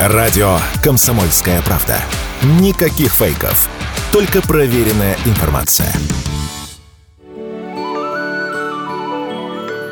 Радио «Комсомольская правда». Никаких фейков. Только проверенная информация.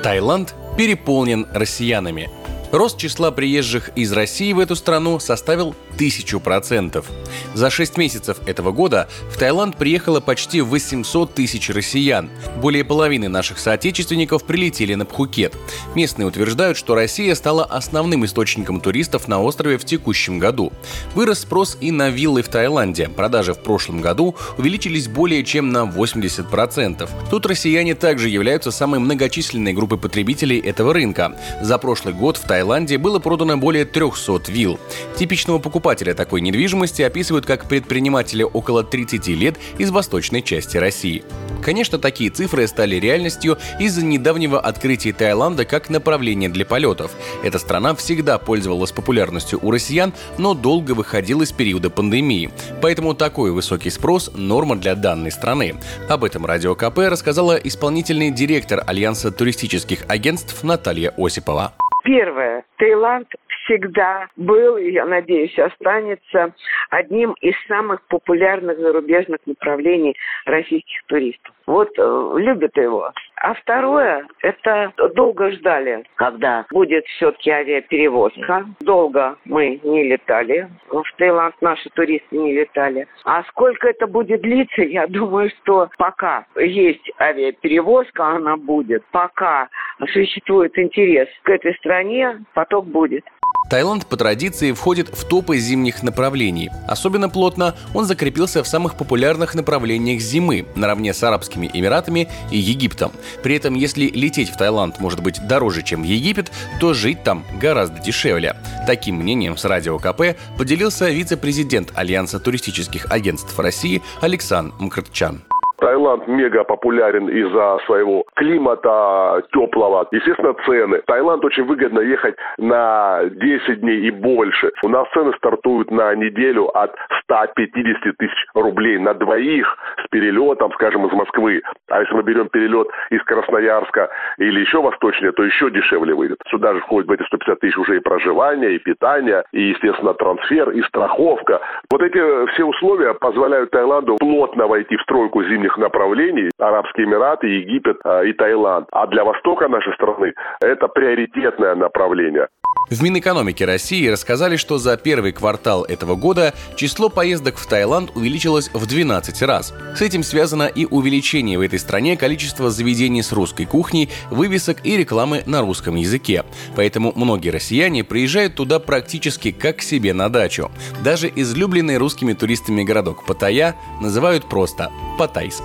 Таиланд переполнен россиянами. Рост числа приезжих из России в эту страну составил тысячу процентов. За 6 месяцев этого года в Таиланд приехало почти 800 тысяч россиян. Более половины наших соотечественников прилетели на Пхукет. Местные утверждают, что Россия стала основным источником туристов на острове в текущем году. Вырос спрос и на виллы в Таиланде. Продажи в прошлом году увеличились более чем на 80%. Тут россияне также являются самой многочисленной группой потребителей этого рынка. За прошлый год в Таиланде было продано более 300 вилл. Типичного покупателя покупателя такой недвижимости описывают как предпринимателя около 30 лет из восточной части России. Конечно, такие цифры стали реальностью из-за недавнего открытия Таиланда как направления для полетов. Эта страна всегда пользовалась популярностью у россиян, но долго выходила из периода пандемии. Поэтому такой высокий спрос – норма для данной страны. Об этом Радио КП рассказала исполнительный директор Альянса туристических агентств Наталья Осипова. Первое. Таиланд всегда был, и, я надеюсь, останется одним из самых популярных зарубежных направлений российских туристов. Вот э, любят его. А второе, это долго ждали, когда будет все-таки авиаперевозка. Долго мы не летали. В Таиланд наши туристы не летали. А сколько это будет длиться, я думаю, что пока есть авиаперевозка, она будет. Пока существует интерес к этой стране, поток будет. Таиланд по традиции входит в топы зимних направлений. Особенно плотно он закрепился в самых популярных направлениях зимы, наравне с Арабскими Эмиратами и Египтом. При этом, если лететь в Таиланд может быть дороже, чем в Египет, то жить там гораздо дешевле. Таким мнением с Радио КП поделился вице-президент Альянса туристических агентств России Александр Мкртчан. Таиланд мега популярен из-за своего климата теплого. Естественно, цены. Таиланд очень выгодно ехать на 10 дней и больше. У нас цены стартуют на неделю от 150 тысяч рублей на двоих с перелетом, скажем, из Москвы. А если мы берем перелет из Красноярска или еще восточнее, то еще дешевле выйдет. Сюда же входит в эти 150 тысяч уже и проживание, и питание, и, естественно, трансфер, и страховка. Вот эти все условия позволяют Таиланду плотно войти в стройку зимних направлений. Арабские Эмираты, Египет а, и Таиланд. А для востока нашей страны это приоритетное направление. В Минэкономике России рассказали, что за первый квартал этого года число поездок в Таиланд увеличилось в 12 раз. С этим связано и увеличение в этой стране количества заведений с русской кухней, вывесок и рекламы на русском языке. Поэтому многие россияне приезжают туда практически как к себе на дачу. Даже излюбленный русскими туристами городок Паттайя называют просто Паттайск.